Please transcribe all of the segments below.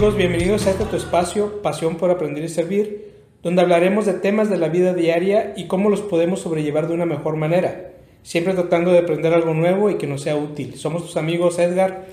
amigos? Bienvenidos a este tu espacio, Pasión por Aprender y Servir, donde hablaremos de temas de la vida diaria y cómo los podemos sobrellevar de una mejor manera, siempre tratando de aprender algo nuevo y que nos sea útil. Somos tus amigos Edgar.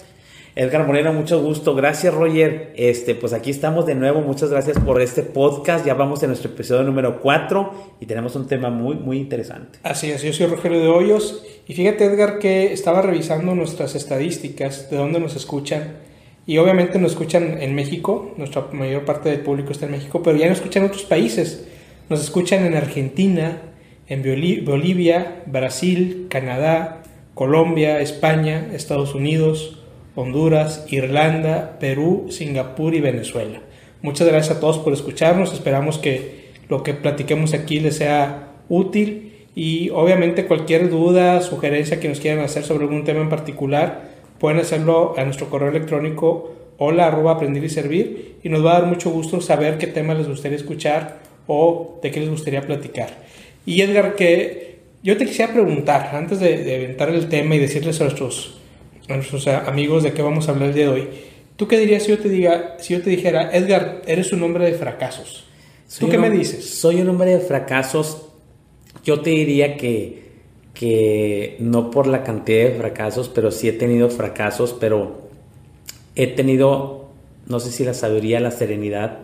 Edgar Moreno, mucho gusto. Gracias, Roger. Este, pues aquí estamos de nuevo. Muchas gracias por este podcast. Ya vamos en nuestro episodio número 4 y tenemos un tema muy, muy interesante. Así es, yo soy Rogelio de Hoyos. Y fíjate, Edgar, que estaba revisando nuestras estadísticas de dónde nos escuchan y obviamente nos escuchan en México, nuestra mayor parte del público está en México, pero ya nos escuchan en otros países. Nos escuchan en Argentina, en Bolivia, Brasil, Canadá, Colombia, España, Estados Unidos, Honduras, Irlanda, Perú, Singapur y Venezuela. Muchas gracias a todos por escucharnos. Esperamos que lo que platiquemos aquí les sea útil y obviamente cualquier duda, sugerencia que nos quieran hacer sobre algún tema en particular, pueden hacerlo a nuestro correo electrónico hola arroba aprender y servir y nos va a dar mucho gusto saber qué tema les gustaría escuchar o de qué les gustaría platicar. Y Edgar, que yo te quisiera preguntar, antes de, de aventar el tema y decirles a nuestros, a nuestros amigos de qué vamos a hablar el día de hoy, ¿tú qué dirías si yo te, diga, si yo te dijera, Edgar, eres un hombre de fracasos? ¿Tú qué me dices? Soy un hombre de fracasos. Yo te diría que que no por la cantidad de fracasos, pero sí he tenido fracasos, pero he tenido, no sé si la sabiduría, la serenidad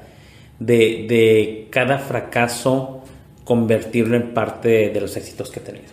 de, de cada fracaso convertirlo en parte de, los éxitos que he tenido.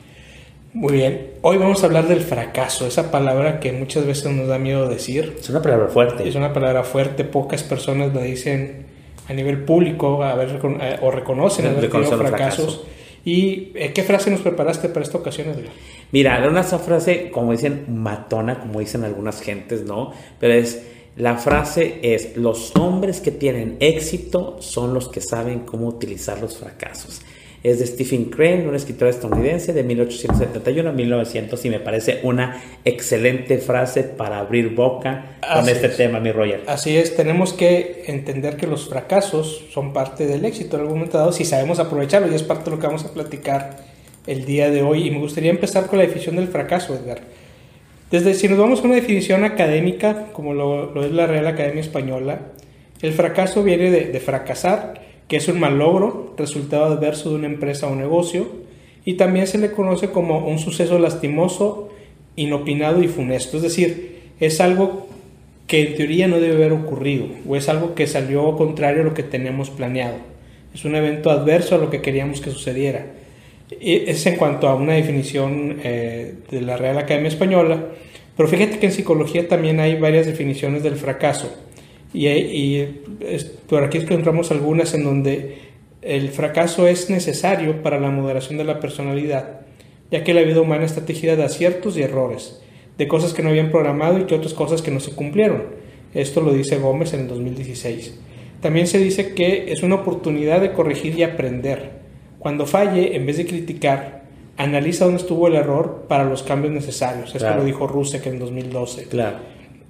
Muy bien, hoy vamos a hablar del fracaso, esa palabra que muchas veces nos da miedo decir. Es una palabra fuerte. Es una palabra fuerte, pocas personas la dicen a nivel público a ver, o reconocen haber tenido fracasos. ¿Y eh, qué frase nos preparaste para esta ocasión, Edgar? Mira, era una frase, como dicen, matona, como dicen algunas gentes, ¿no? Pero es, la frase es, los hombres que tienen éxito son los que saben cómo utilizar los fracasos es de Stephen Crane, un escritor estadounidense de 1871 a 1900 y me parece una excelente frase para abrir boca con este tema, mi Roger. Así es, tenemos que entender que los fracasos son parte del éxito en algún momento dado si sabemos aprovecharlo y es parte de lo que vamos a platicar el día de hoy y me gustaría empezar con la definición del fracaso, Edgar. Desde si nos vamos a una definición académica, como lo, es la Real Academia Española, el fracaso viene de, de fracasar, que es un mal logro, resultado adverso de una empresa o negocio, y también se le conoce como un suceso lastimoso, inopinado y funesto, es decir, es algo que en teoría no debe haber ocurrido, o es algo que salió contrario a lo que teníamos planeado. Es un evento adverso a lo que queríamos que sucediera. Es en cuanto a una definición eh, de la Real Academia Española, pero fíjate que en psicología también hay varias definiciones del fracaso. Y, y por aquí encontramos algunas en donde el fracaso es necesario para la moderación de la personalidad, ya que la vida humana está tejida de aciertos y errores, de cosas que no habían programado y que otras cosas que no se cumplieron. Esto lo dice Gómez en el 2016. También se dice que es una oportunidad de corregir y aprender. Cuando falle, en vez de criticar, analiza dónde estuvo el error para los cambios necesarios. Esto lo dijo Rusek en 2012. Claro.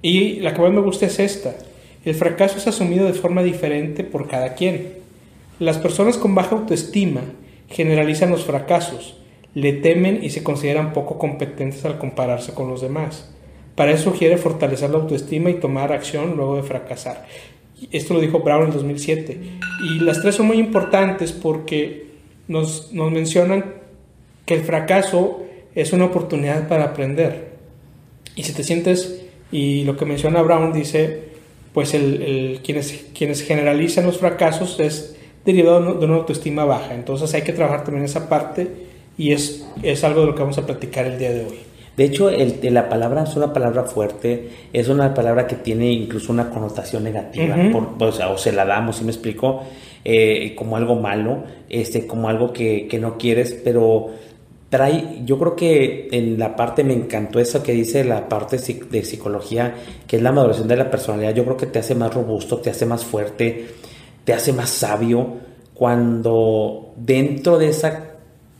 Y la que más me gusta es esta. El fracaso es asumido de forma diferente por cada quien. Las personas con baja autoestima generalizan los fracasos, le temen y se consideran poco competentes al compararse con los demás. Para eso sugiere fortalecer la autoestima y tomar acción luego de fracasar. Esto lo dijo Brown en 2007. Y las tres son muy importantes porque nos, mencionan que el fracaso es una oportunidad para aprender. Y si te sientes, y lo que menciona Brown dice, pues el, quienes, quienes generalizan los fracasos es derivado de una autoestima baja. Entonces hay que trabajar también esa parte y es, es algo de lo que vamos a platicar el día de hoy. De hecho, el, la palabra es una palabra fuerte, es una palabra que tiene incluso una connotación negativa, o, se la damos, si me explico, eh, como algo malo, este, como algo que, que no quieres, pero trae, yo creo que en la parte me encantó eso que dice la parte de psicología, que es la maduración de la personalidad, yo creo que te hace más robusto, te hace más fuerte, te hace más sabio, cuando dentro de esa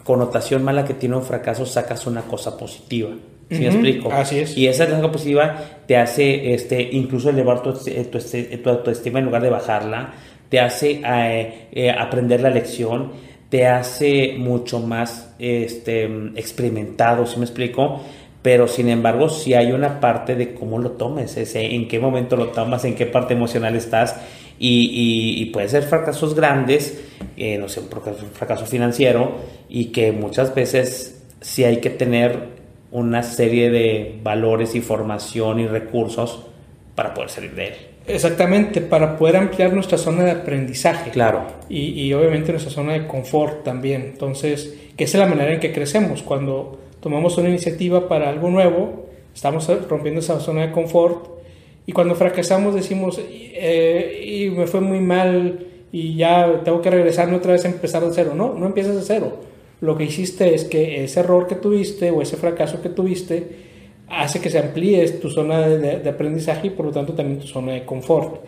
connotación mala que tiene un fracaso sacas una cosa positiva. ¿Sí me explico? Así es. Y esa cosa positiva te hace este, incluso elevar tu, tu, tu autoestima en lugar de bajarla, te hace eh, eh, aprender la lección te hace mucho más este, experimentado, si me explico? pero sin embargo sí hay una parte de cómo lo tomes, ese, en qué momento lo tomas, en qué parte emocional estás y, y, puede ser fracasos grandes, eh, no sé, un fracaso, financiero y que muchas veces sí hay que tener una serie de valores y formación y recursos para poder salir de él. Exactamente, para poder ampliar nuestra zona de aprendizaje. Claro. Y, y, obviamente nuestra zona de confort también. Entonces, que esa es la manera en que crecemos. Cuando tomamos una iniciativa para algo nuevo, estamos rompiendo esa zona de confort y cuando fracasamos decimos, eh, y me fue muy mal y ya tengo que regresarme otra vez a empezar de cero. No, no empiezas de cero. Lo que hiciste es que ese error que tuviste o ese fracaso que tuviste hace que se amplíe tu zona de, aprendizaje y por lo tanto también tu zona de confort.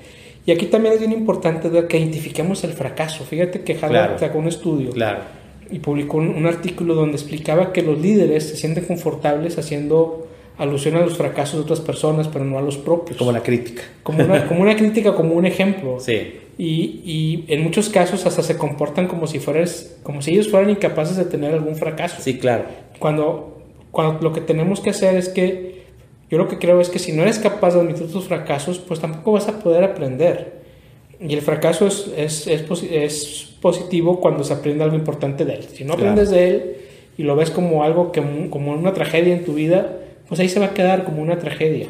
Y aquí también es bien importante que identifiquemos el fracaso. Fíjate que Harvard sacó un estudio. Claro y publicó un, artículo donde explicaba que los líderes se sienten confortables haciendo alusión a los fracasos de otras personas, pero no a los propios. Como la crítica. Como una, como una crítica, como un ejemplo. Sí. Y, y, en muchos casos hasta se comportan como si, fueras, como si ellos fueran incapaces de tener algún fracaso. Sí, claro. Cuando, cuando lo que tenemos que hacer es que, yo lo que creo es que si no eres capaz de admitir tus fracasos, pues tampoco vas a poder aprender. Y el fracaso es, es, es, positivo cuando se aprende algo importante de él. Si no aprendes de él y lo ves como algo que, como una tragedia en tu vida, pues ahí se va a quedar como una tragedia.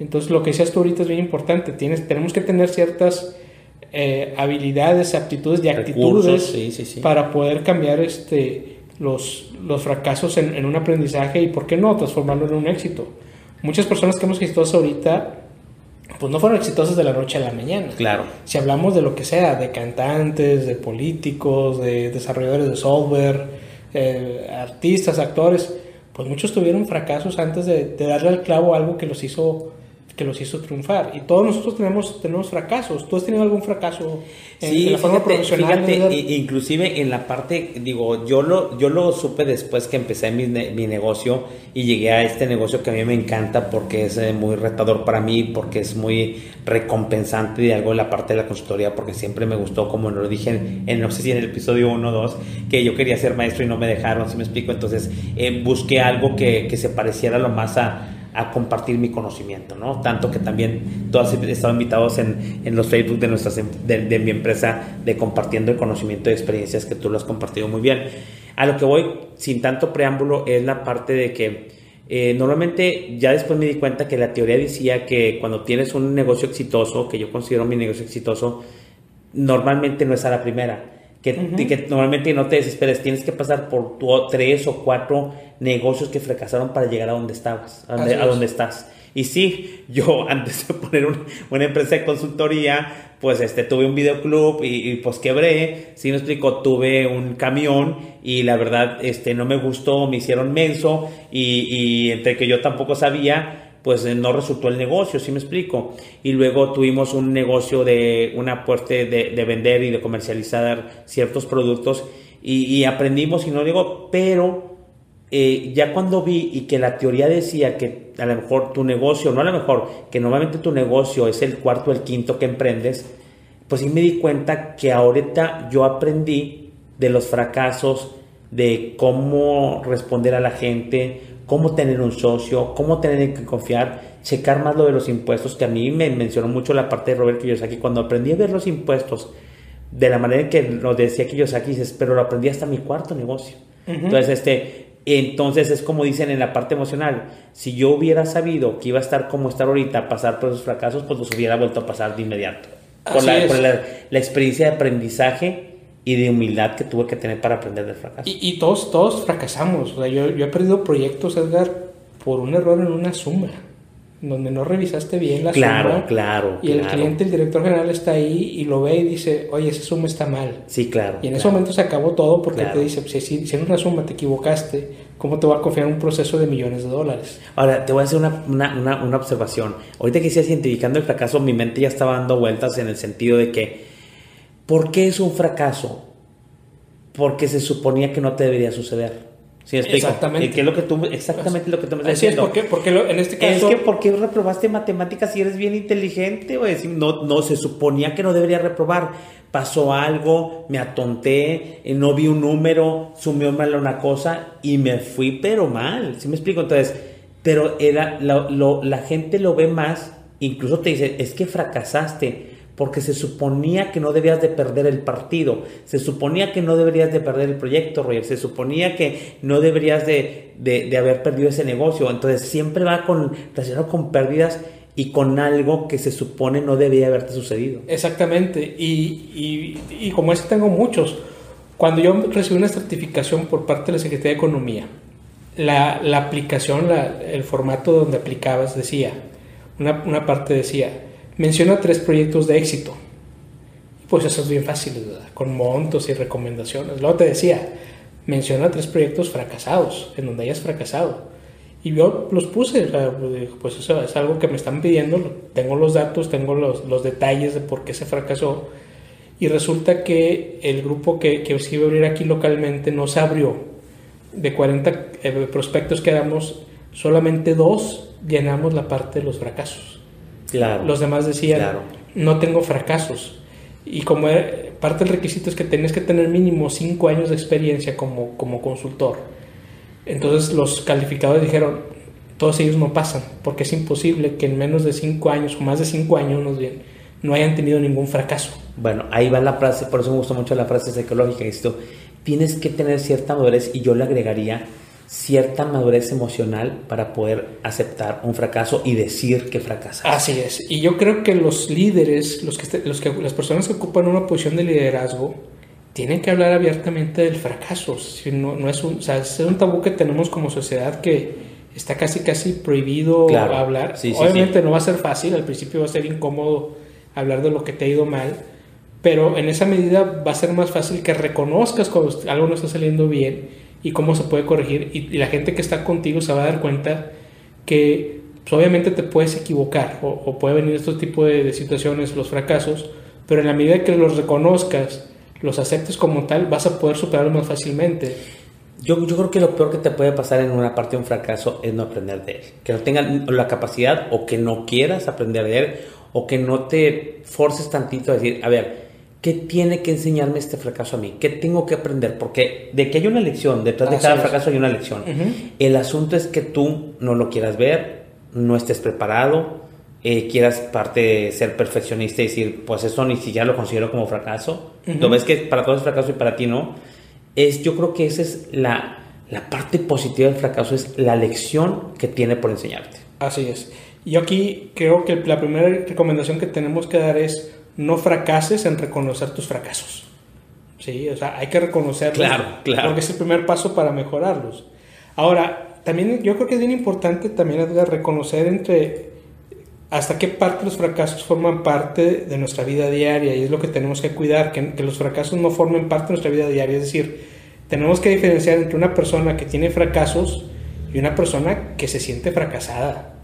Entonces lo que decías tú ahorita es bien importante. Tienes, tenemos que tener ciertas eh, habilidades, aptitudes y actitudes para poder cambiar este, los, los fracasos en, en, un aprendizaje y, ¿por qué no?, transformarlo en un éxito. Muchas personas que hemos visto ahorita pues no fueron exitosos de la noche a la mañana. Claro. Si hablamos de lo que sea, de cantantes, de políticos, de desarrolladores de software, eh, artistas, actores, pues muchos tuvieron fracasos antes de, de darle al clavo algo que los hizo que los hizo triunfar. Y todos nosotros tenemos, tenemos fracasos. ¿Tú has tenido algún fracaso en, la forma profesional? Fíjate, inclusive en la parte, digo, yo lo, yo lo supe después que empecé mi, mi, negocio y llegué a este negocio que a mí me encanta porque es eh, muy retador para mí, porque es muy recompensante de algo en la parte de la consultoría, porque siempre me gustó, como lo dije en, no sé si en el episodio 1 o 2, que yo quería ser maestro y no me dejaron, si me explico. Entonces eh, busqué algo que, que se pareciera lo más a a compartir mi conocimiento, ¿no? Tanto que también todos han estado invitados en, en los Facebook de, nuestras, de, mi empresa de compartiendo el conocimiento y experiencias que tú lo has compartido muy bien. A lo que voy, sin tanto preámbulo, es la parte de que eh, normalmente ya después me di cuenta que la teoría decía que cuando tienes un negocio exitoso, que yo considero mi negocio exitoso, normalmente no es a la primera que, normalmente no te desesperes, tienes que pasar por tres o cuatro negocios que fracasaron para llegar a donde estabas, a donde, estás. Y sí, yo antes de poner una empresa de consultoría, pues este, tuve un videoclub y, y pues quebré, si me explico, tuve un camión y la verdad este, no me gustó, me hicieron menso y, y entre que yo tampoco sabía, pues eh, no resultó el negocio, ¿sí me explico? Y luego tuvimos un negocio de una apuesta de, vender y de comercializar ciertos productos y, aprendimos, y no digo, pero eh, ya cuando vi y que la teoría decía que a lo mejor tu negocio, no a lo mejor, que normalmente tu negocio es el cuarto o el quinto que emprendes, pues sí me di cuenta que ahorita yo aprendí de los fracasos, de cómo responder a la gente, cómo tener un socio, cómo tener que confiar, checar más lo de los impuestos, que a mí me mencionó mucho la parte de Robert Kiyosaki, cuando aprendí a ver los impuestos, de la manera en que lo decía Kiyosaki, dices, pero lo aprendí hasta mi cuarto negocio. Entonces, este, entonces es como dicen en la parte emocional, si yo hubiera sabido que iba a estar como estar ahorita, pasar por esos fracasos, pues los hubiera vuelto a pasar de inmediato. Por, la, la, experiencia de aprendizaje y de humildad que tuve que tener para aprender del fracaso. Y, todos, todos fracasamos. O sea, yo, yo, he perdido proyectos, Edgar, por un error en una suma, donde no revisaste bien la claro, suma. Claro, Y el cliente, el director general está ahí y lo ve y dice, oye, esa suma está mal. Sí, claro. Y en ese momento se acabó todo porque te dice, si, si, en una suma te equivocaste, ¿cómo te va a confiar un proceso de millones de dólares? Ahora, te voy a hacer una, una, una, una observación. Ahorita que decías identificando el fracaso, mi mente ya estaba dando vueltas en el sentido de que ¿Por qué es un fracaso? Porque se suponía que no te debería suceder. ¿Sí exactamente. es lo que tú, exactamente lo que tú me estás diciendo. Es, porque, en este caso... Es que ¿por qué reprobaste matemáticas si eres bien inteligente? No, no, se suponía que no debería reprobar. Pasó algo, me atonté, eh, no vi un número, sumió mal una cosa y me fui pero mal. ¿Sí me explico? Entonces, pero era, la gente lo ve más, incluso te dice, es que fracasaste, porque se suponía que no debías de perder el partido, se suponía que no deberías de perder el proyecto, Roger, se suponía que no deberías de, de, haber perdido ese negocio, entonces siempre va con, relacionado con pérdidas y con algo que se supone no debía haberte sucedido. Exactamente, y, y, y como ese tengo muchos, cuando yo recibí una certificación por parte de la Secretaría de Economía, la, la aplicación, la, el formato donde aplicabas decía, una, una parte decía, menciona tres proyectos de éxito. Pues eso es bien fácil, con montos y recomendaciones. Luego te decía, menciona tres proyectos fracasados, en donde hayas fracasado. Y yo los puse, pues eso es algo que me están pidiendo, tengo los datos, tengo los, los detalles de por qué se fracasó. Y resulta que el grupo que, que se iba a abrir aquí localmente no se abrió. De 40 eh, prospectos que damos, solamente dos llenamos la parte de los fracasos. Los demás decían, no tengo fracasos. Y como parte del requisito es que tenés que tener mínimo cinco años de experiencia como, como consultor. Entonces los calificadores dijeron, todos ellos no pasan, porque es imposible que en menos de cinco años, o más de cinco años, no hayan tenido ningún fracaso. Bueno, ahí va la frase, por eso me gusta mucho la frase psicológica, esto, tienes que tener cierta madurez y yo le agregaría cierta madurez emocional para poder aceptar un fracaso y decir que fracasas. Así es. Y yo creo que los líderes, los que, los que, las personas que ocupan una posición de liderazgo, tienen que hablar abiertamente del fracaso. Si no, no es, un, o sea, es un tabú que tenemos como sociedad que está casi casi prohibido hablar. Obviamente no va a ser fácil, al principio va a ser incómodo hablar de lo que te ha ido mal, pero en esa medida va a ser más fácil que reconozcas cuando algo no está saliendo bien y cómo se puede corregir. Y, la gente que está contigo se va a dar cuenta que pues, obviamente te puedes equivocar o, puede venir este tipo de, situaciones, los fracasos, pero en la medida que los reconozcas, los aceptes como tal, vas a poder superarlo más fácilmente. Yo, yo creo que lo peor que te puede pasar en una parte de un fracaso es no aprender de él. Que no tengas la capacidad o que no quieras aprender de él o que no te forces tantito a decir, a ver, ¿Qué tiene que enseñarme este fracaso a mí? ¿Qué tengo que aprender? Porque de que hay una lección, detrás de cada fracaso hay una lección. El asunto es que tú no lo quieras ver, no estés preparado, eh, quieras parte ser perfeccionista y decir, pues eso ni siquiera lo considero como fracaso. Lo ves que para todos es fracaso y para ti no. Es, yo creo que esa es la, la parte positiva del fracaso, es la lección que tiene por enseñarte. Así es. Yo aquí creo que la primera recomendación que tenemos que dar es no fracases en reconocer tus fracasos. Sí, o sea, hay que reconocerlos. Claro, claro. Porque es el primer paso para mejorarlos. Ahora, también yo creo que es bien importante también reconocer entre hasta qué parte los fracasos forman parte de nuestra vida diaria y es lo que tenemos que cuidar, que, que los fracasos no formen parte de nuestra vida diaria. Es decir, tenemos que diferenciar entre una persona que tiene fracasos y una persona que se siente fracasada.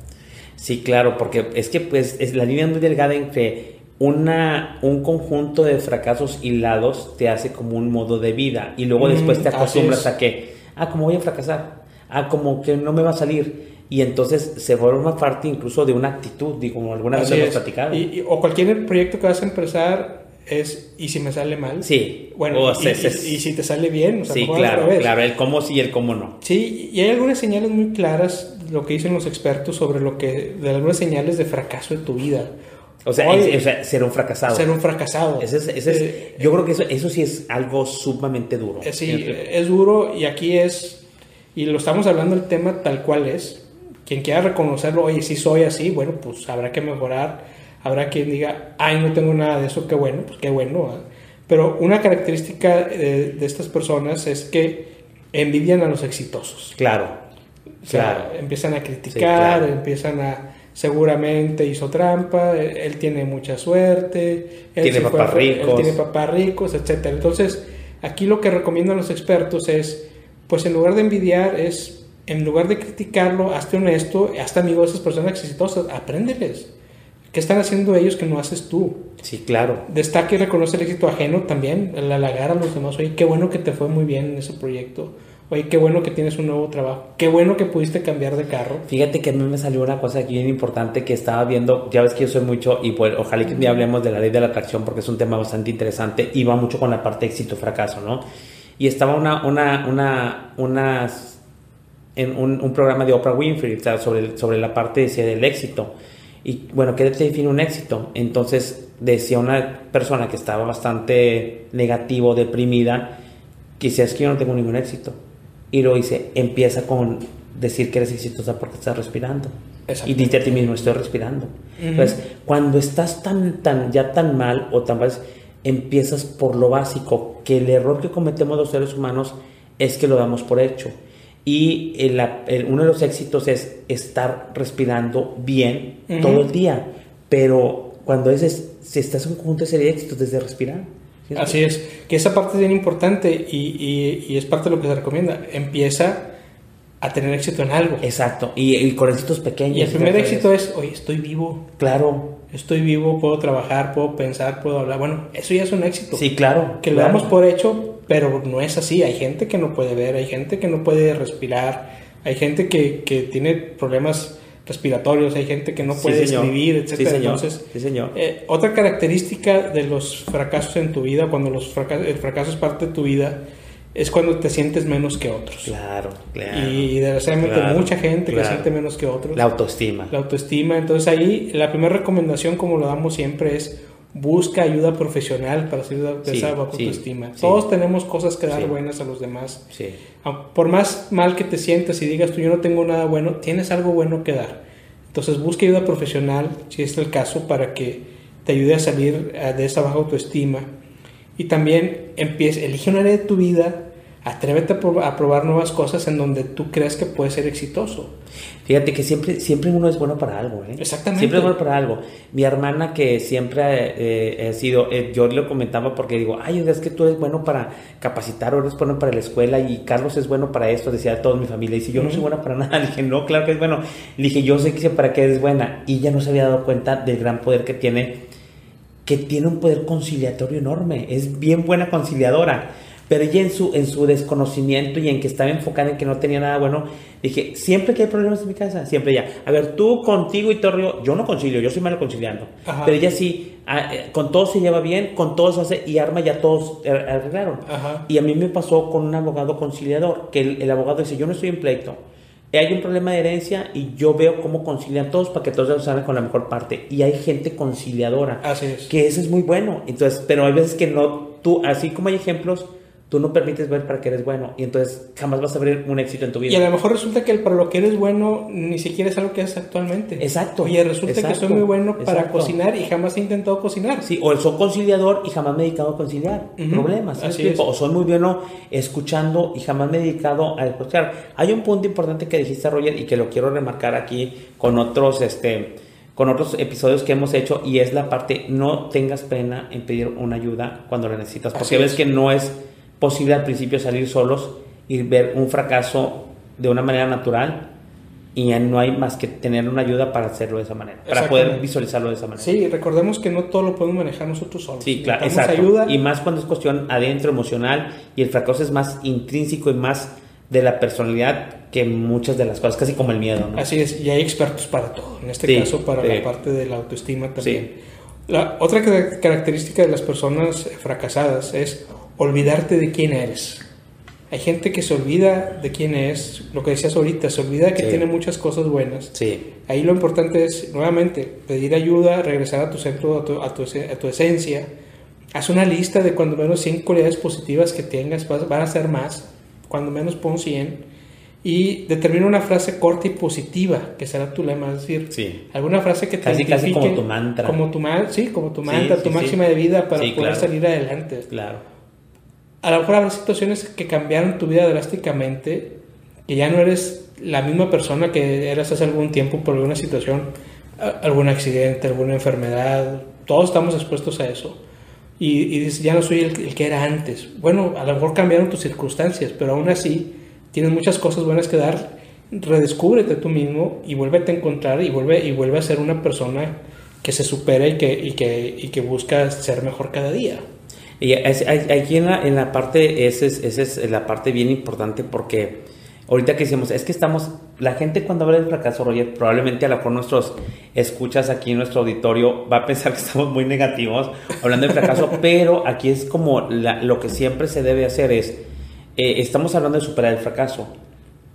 Sí, claro, porque es que pues es la línea muy delgada entre una, un conjunto de fracasos hilados te hace como un modo de vida y luego después te acostumbras a que, ah, como voy a fracasar, ah, como que no me va a salir. Y entonces se forma parte incluso de una actitud, digo, como alguna vez hemos platicado. Y, o cualquier proyecto que vas a empezar es, ¿y si me sale mal? Sí. Bueno, y, si te sale bien, o sea, sí, claro, claro, el cómo sí y el cómo no. Sí, y hay algunas señales muy claras, lo que dicen los expertos sobre lo que, de algunas señales de fracaso de tu vida. O sea, ser un fracasado. Ser un fracasado. Eh, yo creo que eso, eso sí es algo sumamente duro. Eh, sí, es duro y aquí es, y lo estamos hablando el tema tal cual es. Quien quiera reconocerlo, oye, si soy así, bueno, pues habrá que mejorar. Habrá quien diga, ay, no tengo nada de eso, qué bueno, pues qué bueno. Pero una característica de, estas personas es que envidian a los exitosos. Claro. claro. Empiezan a criticar, empiezan a seguramente hizo trampa, él, tiene mucha suerte, él tiene papás ricos, tiene papás ricos, etcétera. Entonces, aquí lo que recomiendan los expertos es, pues en lugar de envidiar, es, en lugar de criticarlo, hazte honesto, hazte amigo de esas personas exitosas, apréndeles. ¿Qué están haciendo ellos que no haces tú? Sí, claro. Destaque y reconoce el éxito ajeno también, el halagar a los demás. Oye, qué bueno que te fue muy bien en ese proyecto Oye, qué bueno que tienes un nuevo trabajo. Qué bueno que pudiste cambiar de carro. Fíjate que a mí me salió una cosa aquí bien importante que estaba viendo. Ya ves que yo soy mucho, y pues ojalá que me hablemos de la ley de la atracción porque es un tema bastante interesante y va mucho con la parte éxito-fracaso, ¿no? Y estaba una, una, una, unas en un, programa de Oprah Winfrey sobre, sobre la parte decía, del éxito. Y bueno, ¿qué te define un éxito? Entonces decía una persona que estaba bastante negativo, deprimida, que decía, es que yo no tengo ningún éxito. Y lo dice, empieza con decir que eres exitosa porque estás respirando. Y dice a ti mismo, estoy respirando. Entonces, cuando estás tan, tan, ya tan mal o tan mal, empiezas por lo básico, que el error que cometemos los seres humanos es que lo damos por hecho. Y uno de los éxitos es estar respirando bien todo el día. Pero cuando es, si estás en un conjunto de serie de éxitos desde respirar. Así es, que esa parte es bien importante y, y, es parte de lo que se recomienda. Empieza a tener éxito en algo. Exacto, y, con éxitos pequeños. Y el primer éxito es, oye, estoy vivo. Claro. Estoy vivo, puedo trabajar, puedo pensar, puedo hablar. Bueno, eso ya es un éxito. Sí, claro. Que lo damos por hecho, pero no es así. Hay gente que no puede ver, hay gente que no puede respirar, hay gente que, que tiene problemas respiratorios, hay gente que no puede escribir, etc. Entonces, señor. Eh, otra característica de los fracasos en tu vida, cuando los el fracaso es parte de tu vida, es cuando te sientes menos que otros. Claro, claro. Y desgraciadamente mucha gente que siente menos que otros. La autoestima. La autoestima. Entonces ahí la primera recomendación, como lo damos siempre, es busca ayuda profesional para salir de esa autoestima. Todos tenemos cosas que dar buenas a los demás. Por más mal que te sientas y digas tú yo no tengo nada bueno, tienes algo bueno que dar. Entonces busca ayuda profesional, si es el caso, para que te ayude a salir eh, de esa baja autoestima. Y también empieza, elige un área de tu vida Atrévete a probar nuevas cosas en donde tú crees que puedes ser exitoso. Fíjate que siempre, siempre uno es bueno para algo, ¿eh? Exactamente. Siempre es bueno para algo. Mi hermana que siempre eh, ha sido, eh, yo le comentaba porque digo, ay, es que tú eres bueno para capacitar, o eres bueno para la escuela y Carlos es bueno para esto, decía toda mi familia. Y dice, yo no soy buena para nada. Le dije, no, claro que es bueno. Le dije, yo sé que sé para qué eres buena. Y ella no se había dado cuenta del gran poder que tiene, que tiene un poder conciliatorio enorme. Es bien buena conciliadora pero ella en su, en su desconocimiento y en que estaba enfocada en que no tenía nada bueno, dije, siempre que hay problemas en mi casa, siempre ya, a ver, tú contigo y Torrio, yo no concilio, yo soy malo conciliando, pero ella sí, eh, con todos se lleva bien, con todos hace y arma ya todos arreglaron. Y a mí me pasó con un abogado conciliador, que el, abogado dice, yo no estoy en pleito, hay un problema de herencia y yo veo cómo concilian todos para que todos salgan con la mejor parte. Y hay gente conciliadora. Así es. Que eso es muy bueno. Entonces, pero hay veces que no, tú, así como hay ejemplos, tú no permites ver para qué eres bueno y entonces jamás vas a ver un éxito en tu vida. Y a lo mejor resulta que para lo que eres bueno ni siquiera es algo que haces actualmente. Exacto. Oye, resulta que soy muy bueno para cocinar y jamás he intentado cocinar. Sí, o soy conciliador y jamás me he dedicado a conciliar problemas. O soy muy bueno escuchando y jamás me he dedicado a escuchar. Hay un punto importante que dijiste, Roger, y que lo quiero remarcar aquí con otros, este, con otros episodios que hemos hecho y es la parte no tengas pena en pedir una ayuda cuando la necesitas porque ves que no es posible al principio salir solos y ver un fracaso de una manera natural y ya no hay más que tener una ayuda para hacerlo de esa manera, para poder visualizarlo de esa manera. Sí, recordemos que no todo lo podemos manejar nosotros solos. Sí, claro, exacto. Ayuda. Y más cuando es cuestión adentro, emocional, y el fracaso es más intrínseco y más de la personalidad que muchas de las cosas, casi como el miedo. ¿no? Así es, y hay expertos para todo, en este caso para la parte de la autoestima también. La otra característica de las personas fracasadas es olvidarte de quién eres. Hay gente que se olvida de quién es, lo que decías ahorita, se olvida que tiene muchas cosas buenas. Sí. Ahí lo importante es, nuevamente, pedir ayuda, regresar a tu centro, a tu, a tu, esencia. Haz una lista de cuando menos 100 cualidades positivas que tengas, van a ser más, cuando menos pon 100. Y determina una frase corta y positiva, que será tu lema, es decir, alguna frase que te casi, casi como tu mantra. Como tu, sí, como tu mantra, tu máxima de vida para poder salir adelante. Claro a lo mejor habrá situaciones que cambiaron tu vida drásticamente, que ya no eres la misma persona que eras hace algún tiempo por alguna situación, algún accidente, alguna enfermedad, todos estamos expuestos a eso. Y, dices, ya no soy el, que era antes. Bueno, a lo mejor cambiaron tus circunstancias, pero aún así tienes muchas cosas buenas que dar. Redescúbrete tú mismo y vuélvete a encontrar y vuelve, y vuelve a ser una persona que se supera y que, y que, y que busca ser mejor cada día. Y aquí en la, en la parte, esa es, es la parte bien importante porque ahorita que decimos, es que estamos, la gente cuando habla del fracaso, Roger, probablemente a lo mejor nuestros escuchas aquí en nuestro auditorio va a pensar que estamos muy negativos hablando del fracaso, pero aquí es como lo que siempre se debe hacer es, eh, estamos hablando de superar el fracaso,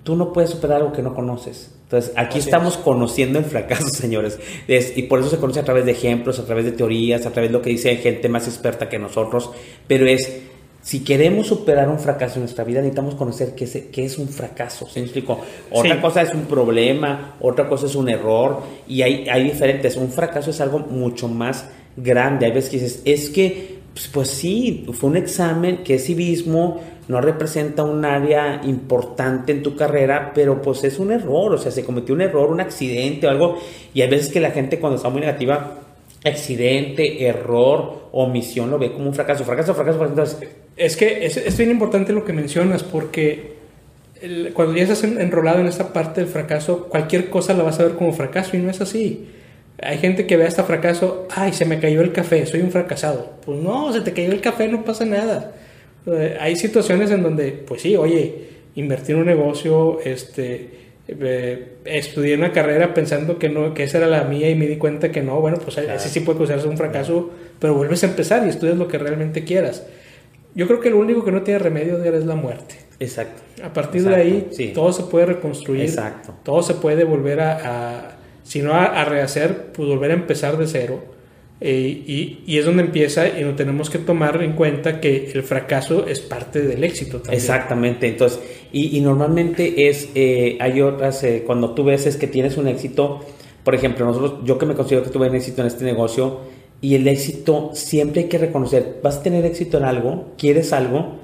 tú no puedes superar algo que no conoces. Entonces, aquí estamos conociendo el fracaso, señores. y por eso se conoce a través de ejemplos, a través de teorías, a través de lo que dice gente más experta que nosotros. Pero es, si queremos superar un fracaso en nuestra vida, necesitamos conocer qué es, qué es un fracaso. ¿Se me explico? Otra cosa es un problema, otra cosa es un error. Y hay, hay diferentes. Un fracaso es algo mucho más grande. Hay veces que dices, es que, pues, pues sí, fue un examen que es civismo no representa un área importante en tu carrera, pero pues es un error, o sea, se cometió un error, un accidente o algo, y hay veces que la gente cuando está muy negativa, accidente, error, omisión, lo ve como un fracaso, fracaso, fracaso, fracaso. Es que es, bien importante lo que mencionas, porque cuando ya estás enrolado en esta parte del fracaso, cualquier cosa la vas a ver como fracaso y no es así. Hay gente que ve hasta fracaso, ay, se me cayó el café, soy un fracasado. Pues no, se te cayó el café, no pasa nada eh, hay situaciones en donde, pues sí, oye, invertir en un negocio, este, eh, estudié una carrera pensando que no, que esa era la mía y me di cuenta que no, bueno, pues ese sí puede considerarse un fracaso, pero vuelves a empezar y estudias lo que realmente quieras. Yo creo que lo único que no tiene remedio es la muerte. Exacto. A partir de ahí, todo se puede reconstruir. Exacto. Todo se puede volver a, no a rehacer, pues volver a empezar de cero eh, y, es donde empieza y no tenemos que tomar en cuenta que el fracaso es parte del éxito también. Exactamente, entonces, y, normalmente es, eh, hay otras, eh, cuando tú ves es que tienes un éxito, por ejemplo, nosotros, yo que me considero que tuve un éxito en este negocio, y el éxito siempre hay que reconocer, vas a tener éxito en algo, quieres algo,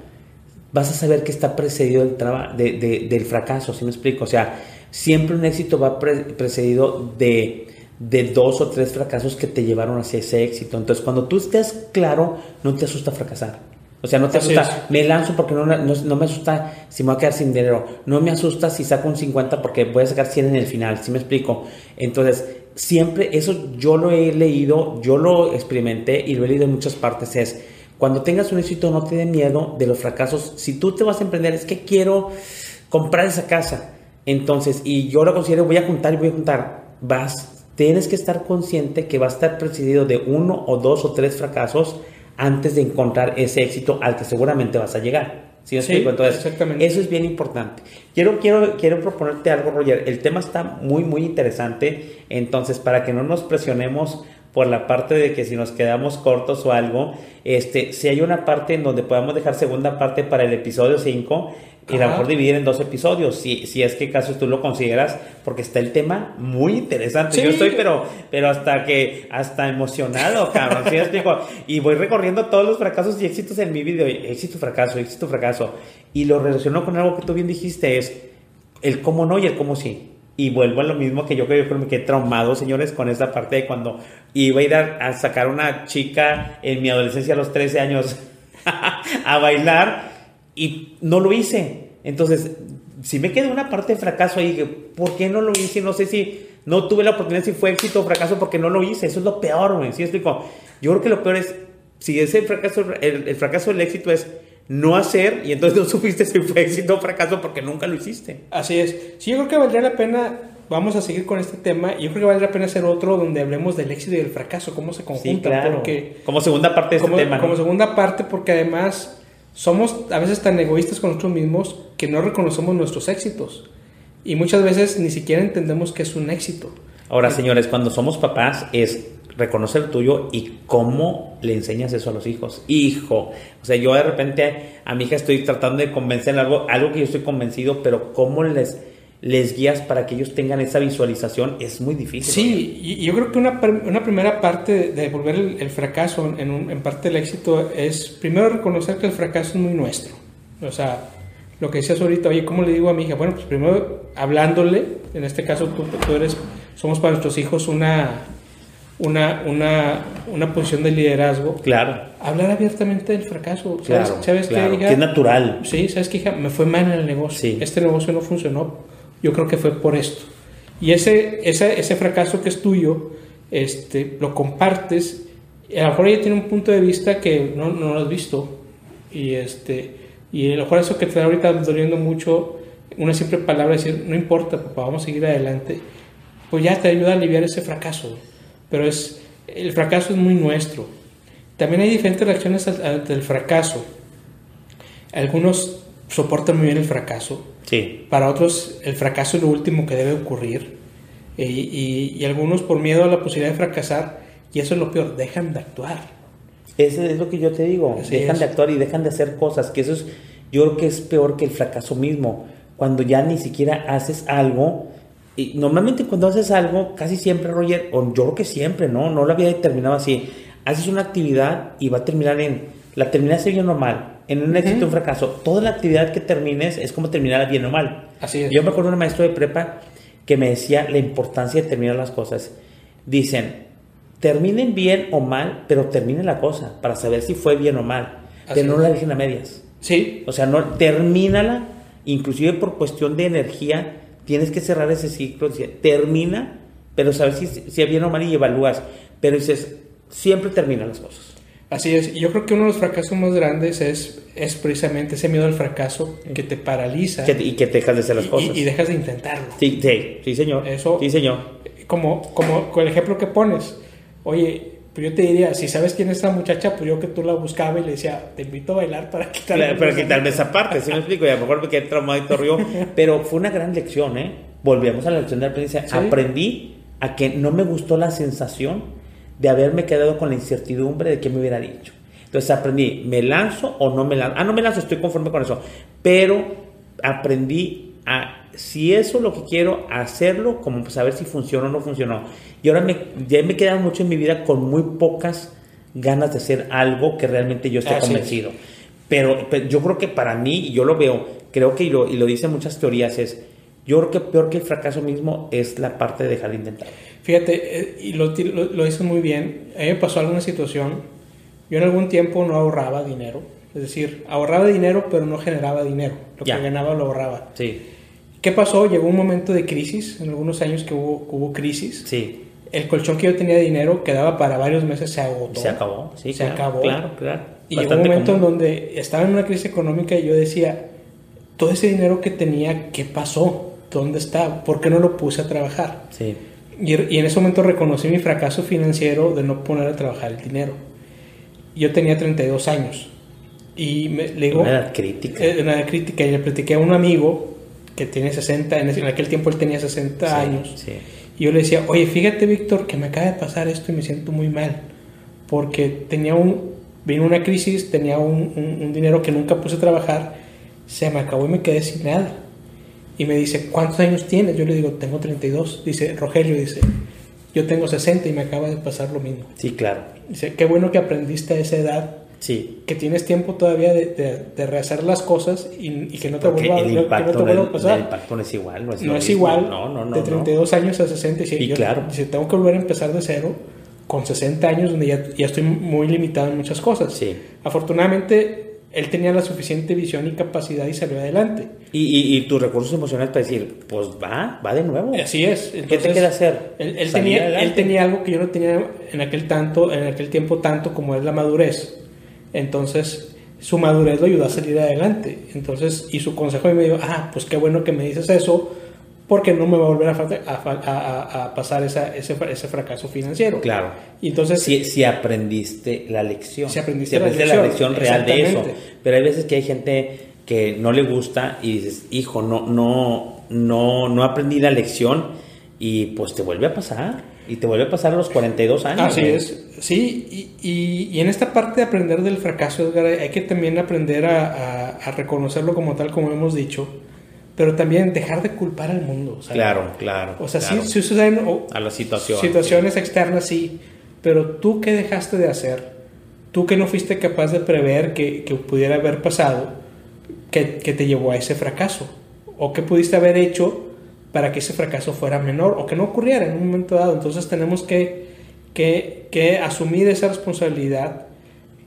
vas a saber que está precedido del, de, del fracaso, ¿sí me explico? O sea, siempre un éxito va precedido de de dos o tres fracasos que te llevaron hacia ese éxito. Entonces, cuando tú estés claro, no te asusta fracasar. O sea, no te asusta, me lanzo porque no, no, me asusta si me voy a quedar sin dinero. No me asusta si saco un 50 porque voy a sacar 100 en el final. ¿Sí me explico? Entonces, siempre, eso yo lo he leído, yo lo experimenté y lo he leído en muchas partes. Es cuando tengas un éxito, no te dé miedo de los fracasos. Si tú te vas a emprender, es que quiero comprar esa casa. Entonces, y yo lo considero, voy a juntar y voy a juntar. Vas, tienes que estar consciente que va a estar precedido de uno o dos o tres fracasos antes de encontrar ese éxito al que seguramente vas a llegar. ¿Sí, Entonces, exactamente. eso es bien importante. Quiero, quiero, quiero proponerte algo, Roger. El tema está muy, muy interesante. Entonces, para que no nos presionemos por la parte de que si nos quedamos cortos o algo, este, si hay una parte en donde podamos dejar segunda parte para el episodio 5, y a lo mejor dividir en dos episodios, si, si es que caso tú lo consideras, porque está el tema muy interesante. Yo estoy, pero, pero hasta que, hasta emocionado, cabrón. ¿sí Y voy recorriendo todos los fracasos y éxitos en mi video. Éxito, fracaso, éxito, fracaso. Y lo relaciono con algo que tú bien dijiste, es el cómo no y el cómo sí. Y vuelvo a lo mismo que yo creo que me quedé traumado, señores, con esa parte de cuando iba a ir a, a sacar una chica en mi adolescencia a los 13 años a bailar y no lo hice. Entonces, si me queda una parte de fracaso ahí, ¿por qué no lo hice? No sé si no tuve la oportunidad, si fue éxito o fracaso, porque no lo hice. Eso es lo peor, güey. ¿Sí explico? Yo creo que lo peor es, si ese fracaso, el, fracaso del éxito es no hacer y entonces no supiste si fue éxito o fracaso porque nunca lo hiciste. Así es. Sí, yo creo que valdría la pena, vamos a seguir con este tema, y yo creo que valdría la pena hacer otro donde hablemos del éxito y del fracaso, cómo se conjuntan. Sí, claro. porque, como segunda parte de este tema. Como segunda parte, porque además somos a veces tan egoístas con nosotros mismos que no reconocemos nuestros éxitos. Y muchas veces ni siquiera entendemos que es un éxito. Ahora, señores, cuando somos papás es reconocer el tuyo y cómo le enseñas eso a los hijos. Hijo, o sea, yo de repente a mi hija estoy tratando de convencer algo, algo que yo estoy convencido, pero cómo les les guías para que ellos tengan esa visualización es muy difícil. Sí, y yo creo que una, una primera parte de volver el, fracaso en, en, parte del éxito es primero reconocer que el fracaso es muy nuestro. O sea, lo que decías ahorita, oye, ¿cómo le digo a mi hija? Bueno, pues primero hablándole, en este caso tú, tú eres, somos para nuestros hijos una, una, una, una posición de liderazgo. Claro. Hablar abiertamente del fracaso. ¿Sabes, ¿sabes que, es natural. Sí, sabes que hija, me fue mal en el negocio. Este negocio no funcionó yo creo que fue por esto. Y ese, ese, ese fracaso que es tuyo, este, lo compartes, a lo mejor ella tiene un punto de vista que no, no lo has visto, y, este, y a lo mejor eso que te está ahorita doliendo mucho, una simple palabra, decir, no importa, papá, vamos a seguir adelante, pues ya te ayuda a aliviar ese fracaso. Pero es, el fracaso es muy nuestro. También hay diferentes reacciones al, al fracaso. Algunos soportan muy bien el fracaso. Sí. Para otros, el fracaso es lo último que debe ocurrir. Y, y- y algunos, por miedo a la posibilidad de fracasar, y eso es lo peor, dejan de actuar. Eso es lo que yo te digo. Así dejan es. de actuar y dejan de hacer cosas. Que eso es, yo creo que es peor que el fracaso mismo. Cuando ya ni siquiera haces algo. Y normalmente cuando haces algo, casi siempre, Roger, o yo creo que siempre, ¿no? No lo había determinado así. Haces una actividad y va a terminar en. La terminaste bien o mal. En un éxito o un fracaso. Toda la actividad que termines es como terminarla bien o mal. Así es. Yo me acuerdo de un maestro de prepa que me decía la importancia de terminar las cosas. Dicen, terminen bien o mal, pero terminen la cosa para saber si fue bien o mal. Así pero no es. la dejen a medias. Sí, O sea, no, termínala, inclusive por cuestión de energía, tienes que cerrar ese ciclo. dice, Termina, pero saber si, si es bien o mal y evalúas. Pero dices, siempre termina las cosas. Así es. Y yo creo que uno de los fracasos más grandes es, es precisamente ese miedo al fracaso que te paraliza Que- y que te dejas de hacer las y- cosas. y, y dejas de intentarlo. Sí, sí, sí, señor. Eso- Sí, señor. Como, como con el ejemplo que pones, oye, pues yo te diría, si sabes quién es esa muchacha, pues yo que tú la buscaba y le decía, te invito a bailar para quitarme. Claro, pero quitarme esa parte, ¿sí me explico? Y a lo mejor me quedé traumado y torrió. Pero fue una gran lección, ¿eh? Volvemos a la lección de aprendizaje. Sí. Aprendí a que no me gustó la sensación de haberme quedado con la incertidumbre de qué me hubiera dicho. Entonces aprendí, ¿me lanzo o no me lanzo? Ah, no me lanzo, estoy conforme con eso. Pero aprendí a, si eso es lo que quiero, hacerlo, como saber si funcionó o no funcionó. Y ahora me, ya me quedan mucho en mi vida con muy pocas ganas de hacer algo que realmente yo esté Así es. convencido. Pero, pero yo creo que para mí, y yo lo veo, creo que y lo, y lo dicen muchas teorías, es, yo creo que peor que el fracaso mismo es la parte de dejar de intentar. Fíjate, eh, y lo, lo, lo dices muy bien, a mí me pasó alguna situación, yo en algún tiempo no ahorraba dinero, es decir, ahorraba dinero pero no generaba dinero, lo Ya. que ganaba lo ahorraba. Sí, ¿Qué pasó? Llegó un momento de crisis, en algunos años que hubo, hubo crisis, sí, el colchón que yo tenía de dinero quedaba para varios meses, se agotó. se acabó. Sí, Se claro, acabó. Claro, claro. Y llegó un momento en común. donde estaba en una crisis económica y yo decía, todo ese dinero que tenía, ¿qué pasó? ¿Dónde está? ¿Por qué no lo puse a trabajar? Sí, Y, y en ese momento reconocí mi fracaso financiero de no poner a trabajar el dinero. Yo tenía 32 años y me, le digo, una edad crítica. eh, una crítica y le platiqué a un amigo que tiene 60, en, ese- en aquel tiempo él tenía 60 Sí, años. Sí, Y yo le decía, oye, fíjate Víctor, que me acaba de pasar esto y me siento muy mal. Porque tenía un, vino una crisis, tenía un, un- un dinero que nunca puse a trabajar, se me acabó y me quedé sin nada. Y me dice, ¿cuántos años tienes? Yo le digo, tengo 32. Dice, Rogelio, dice, yo tengo 60 y me acaba de pasar lo mismo. sí, claro. Dice, qué bueno que aprendiste a esa edad, Sí. que tienes tiempo todavía de, de- de rehacer las cosas y, y que no te Porque vuelva, el que no te impacto, vuelva a pasar el impacto no es igual. No es, no es igual No, no, no. de no. 32 años a 60. Dice, Y yo, claro. dice, tengo que volver a empezar de cero con 60 años donde ya, ya estoy muy limitado en muchas cosas. Sí. Afortunadamente, él tenía la suficiente visión y capacidad y salió adelante. Y, y, y tus recursos emocionales para decir, pues va, va de nuevo. Así es. ¿Qué te Entonces, queda hacer? Él, tenía, adelante. él tenía algo que yo no tenía en aquel, tanto, en aquel tiempo tanto como es la madurez. Entonces, su madurez lo ayudó a salir adelante. Entonces, y su consejo y me dijo, ah, pues qué bueno que me dices eso, porque no me va a volver a, a, a- a- pasar esa, ese, ese fracaso financiero. Claro. Y entonces, si, si aprendiste la lección. Si aprendiste la la lección, lección real de eso. Pero hay veces que hay gente que no le gusta y dices, hijo, no, no, no, no aprendí la lección y pues te vuelve a pasar. Y te vuelve a pasar a los 42 años. Así es, sí, y, y- y en esta parte de aprender del fracaso, Edgar, hay que también aprender a reconocerlo como tal, como hemos dicho, pero también dejar de culpar al mundo. sea, Claro, claro. O sea, claro. sí, sí suceden A la situación. situaciones externas, sí, pero tú qué dejaste de hacer, tú que no fuiste capaz de prever que, que pudiera haber pasado, que, que te llevó a ese fracaso, o qué pudiste haber hecho para que ese fracaso fuera menor o que no ocurriera en un momento dado. Entonces tenemos que, que, que asumir esa responsabilidad,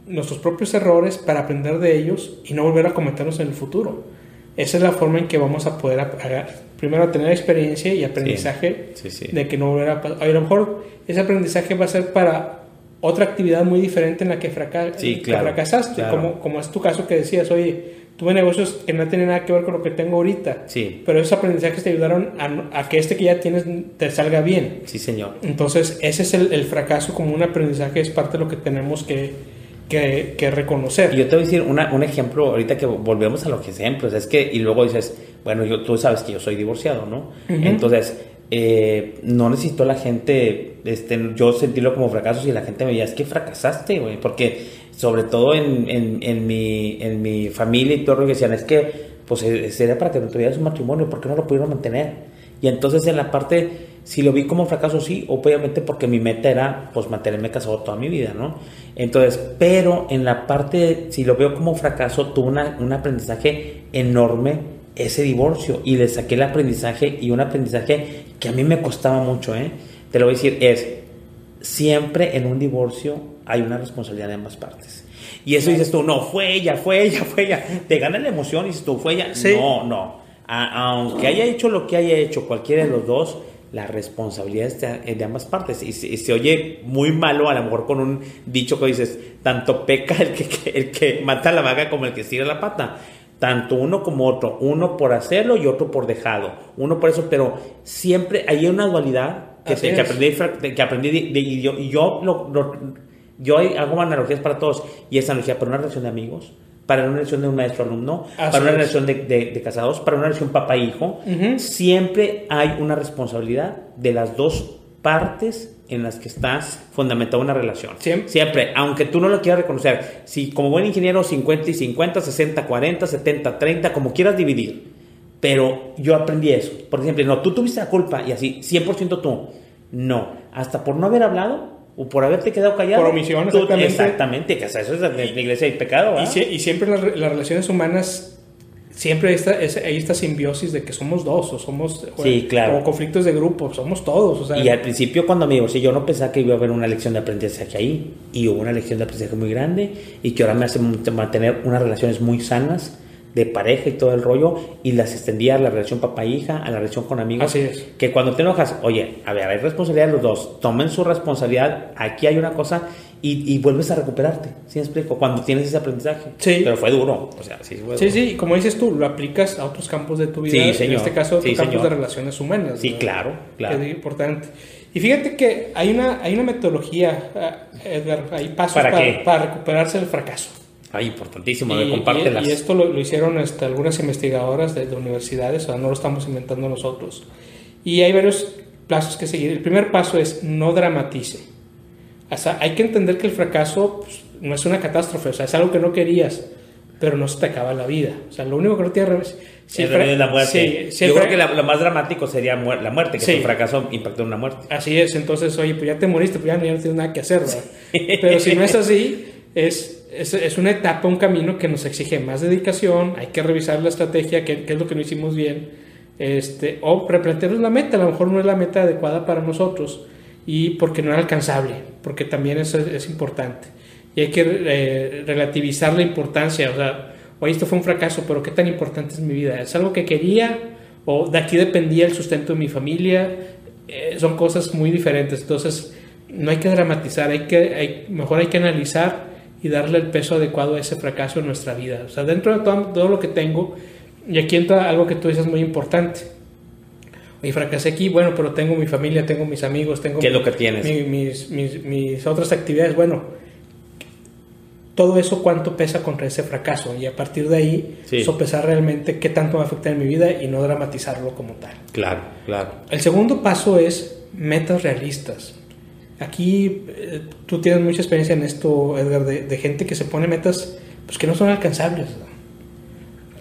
nuestros propios errores para aprender de ellos y no volver a cometerlos en el futuro. Esa es la forma en que vamos a poder primero tener experiencia y aprendizaje Sí, sí. de que no volverá a pasar. A lo mejor ese aprendizaje va a ser para otra actividad muy diferente en la que, fraca- claro, fracasaste, claro. Como, como es tu caso que decías, oye, tuve negocios que no tienen nada que ver con lo que tengo ahorita, Sí. pero esos aprendizajes te ayudaron a, que este que ya tienes te salga bien. Sí, señor. Entonces, ese es el, el fracaso como un aprendizaje, es parte de lo que tenemos que, que, que reconocer. Y yo te voy a decir una, un ejemplo, ahorita que volvemos a los ejemplos, es que, y luego dices, bueno, yo, tú sabes que yo soy divorciado, ¿no? Entonces, eh, no necesito la gente, este, yo sentirlo como fracaso si la gente me decía, es que fracasaste, güey, porque sobre todo en, en, en, mi, en mi familia y todo lo que decían, es que, pues eh, sería para que no tuvieras un matrimonio, ¿por qué no lo pudieron mantener? Y entonces en la parte, si lo vi como fracaso, sí, obviamente porque mi meta era, pues, mantenerme casado toda mi vida, ¿no? Entonces, pero en la parte, si lo veo como fracaso, tuve una, un aprendizaje enorme ese divorcio y le saqué el aprendizaje y un aprendizaje que a mí me costaba mucho, ¿eh? Te lo voy a decir, es siempre en un divorcio hay una responsabilidad de ambas partes. Y eso dices tú, no, fue ella, fue ella, fue ella. Te gana la emoción y dices tú, fue ella. No, no. aunque haya hecho lo que haya hecho cualquiera de los dos, la responsabilidad es de, ambas partes. Y se, oye muy malo, a lo mejor con un dicho que dices, tanto peca el que, el que mata la vaga como el que estira la pata tanto uno como otro, uno por hacerlo y otro por dejado, uno por eso, pero siempre hay una dualidad que, que aprendí, que aprendí de, y yo, y yo, lo, yo hago analogías para todos, y esa analogía para una relación de amigos, para una relación de un maestro alumno, para una relación de, de, casados, para una relación papá-hijo, siempre hay una responsabilidad de las dos partes en las que estás fundamentada una relación. Siempre. Siempre, aunque tú no lo quieras reconocer. Si como buen ingeniero 50 y 50, 60, 40, 70, 30, como quieras dividir. Pero yo aprendí eso. Por ejemplo, no, tú tuviste la culpa y así, 100% tú. No, hasta por no haber hablado o por haberte quedado callado. Por omisión, exactamente. exactamente, que eso es la, iglesia y pecado. Y, y, siempre las, las relaciones humanas siempre hay esta, hay esta simbiosis de que somos dos o somos sí, claro. como conflictos de grupo, somos todos. O sea, y al principio cuando me divorcié yo no pensaba que iba a haber una lección de aprendizaje ahí y hubo una lección de aprendizaje muy grande y que ahora me hace mantener unas relaciones muy sanas de pareja y todo el rollo y las extendía a la relación papá-hija, a la relación con amigos. Así es. Que cuando te enojas, oye, a ver, hay responsabilidad de los dos, tomen su responsabilidad, aquí hay una cosa y, vuelves a recuperarte, ¿sí me explico? Cuando tienes ese aprendizaje. Sí. Pero fue duro, o sea, sí Sí, sí, y como dices tú, lo aplicas a otros campos de tu vida. Sí, señor. En este caso, sí, campos de relaciones humanas. Sí, claro, claro. es importante. Y fíjate que hay una, hay una metodología, eh, Edgar, hay pasos ¿Para, para, recuperarse del fracaso. Ay, importantísimo, y, compártelas. Y, esto lo, hicieron este, algunas investigadoras de, de, universidades, o sea, no lo estamos inventando nosotros. Y hay varios pasos que seguir. El primer paso es no dramatice. O sea, hay que entender que el fracaso pues, no es una catástrofe, o sea, es algo que no querías, pero no se te acaba la vida. O sea, lo único que no tiene revés. Si es la muerte. Yo creo que lo más dramático sería la muerte, que sí. el fracaso impactó en una muerte. Así es, entonces, oye, pues ya te moriste, pues ya no, tienes nada que hacer, ¿verdad? pero si no es así, es, es, es, una etapa, un camino que nos exige más dedicación, hay que revisar la estrategia, qué, qué es lo que no hicimos bien, este, o replantearnos la meta, a lo mejor no es la meta adecuada para nosotros y porque no era alcanzable, porque también eso es, importante. Y hay que eh, relativizar la importancia, o sea, oye, esto fue un fracaso, pero ¿qué tan importante es mi vida? ¿Es algo que quería o de aquí dependía el sustento de mi familia? Eh, son cosas muy diferentes, entonces no hay que dramatizar, hay que, hay, mejor hay que analizar y darle el peso adecuado a ese fracaso en nuestra vida. O sea, dentro de todo, todo lo que tengo, y aquí entra algo que tú dices muy importante, y fracasé aquí, bueno, pero tengo mi familia, tengo mis amigos, tengo ¿Qué es lo que tienes? mis, mis, mis, otras actividades, bueno, todo eso cuánto pesa contra ese fracaso y a partir de ahí sopesar realmente qué tanto va a afectar en mi vida y no dramatizarlo como tal. Claro, claro. El segundo paso es metas realistas. Aquí eh, tú tienes mucha experiencia en esto, Edgar, de, de, gente que se pone metas pues, que no son alcanzables.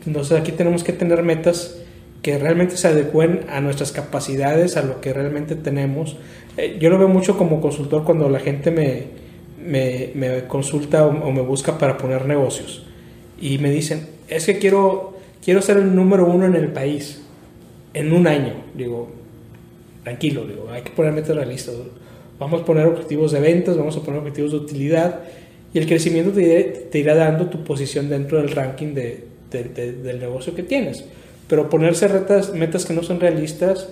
Entonces aquí tenemos que tener metas que realmente se adecuen a nuestras capacidades, a lo que realmente tenemos. Eh, yo lo veo mucho como consultor cuando la gente me, me, me consulta o, me busca para poner negocios y me dicen, es que quiero, quiero ser el número uno en el país en un año. Digo, tranquilo, digo, hay que poner metas realistas. Vamos a poner objetivos de ventas, vamos a poner objetivos de utilidad y el crecimiento te, te irá dando tu posición dentro del ranking de, del negocio que tienes. Pero ponerse retas, metas que no son realistas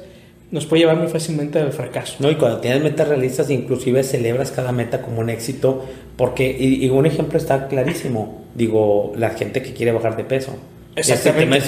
nos puede llevar muy fácilmente al fracaso. No, y cuando tienes metas realistas, inclusive celebras cada meta como un éxito, porque, y, un ejemplo está clarísimo, digo, la gente que quiere bajar de peso. Exactamente.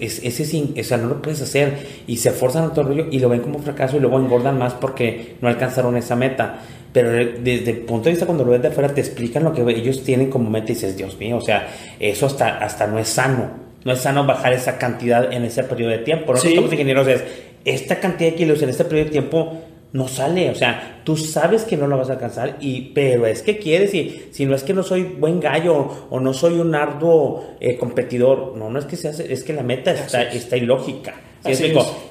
Ese, ese, o sea, no lo puedes hacer y se esforzan todo el rollo y lo ven como fracaso y luego engordan más porque no alcanzaron esa meta. pero desde el punto de vista cuando lo ves de afuera te explican lo que ellos tienen como meta y dices, Dios mío, o sea, eso hasta, hasta no es sano. No es sano bajar esa cantidad en ese periodo de tiempo. Nosotros somos ingenieros, es esta cantidad de kilos en este periodo de tiempo no sale, o sea, tú sabes que no lo vas a alcanzar, y, pero es que quieres, y si no es que no soy buen gallo o no soy un arduo eh, competidor, no, no es que se hace, es que la meta está, está ilógica.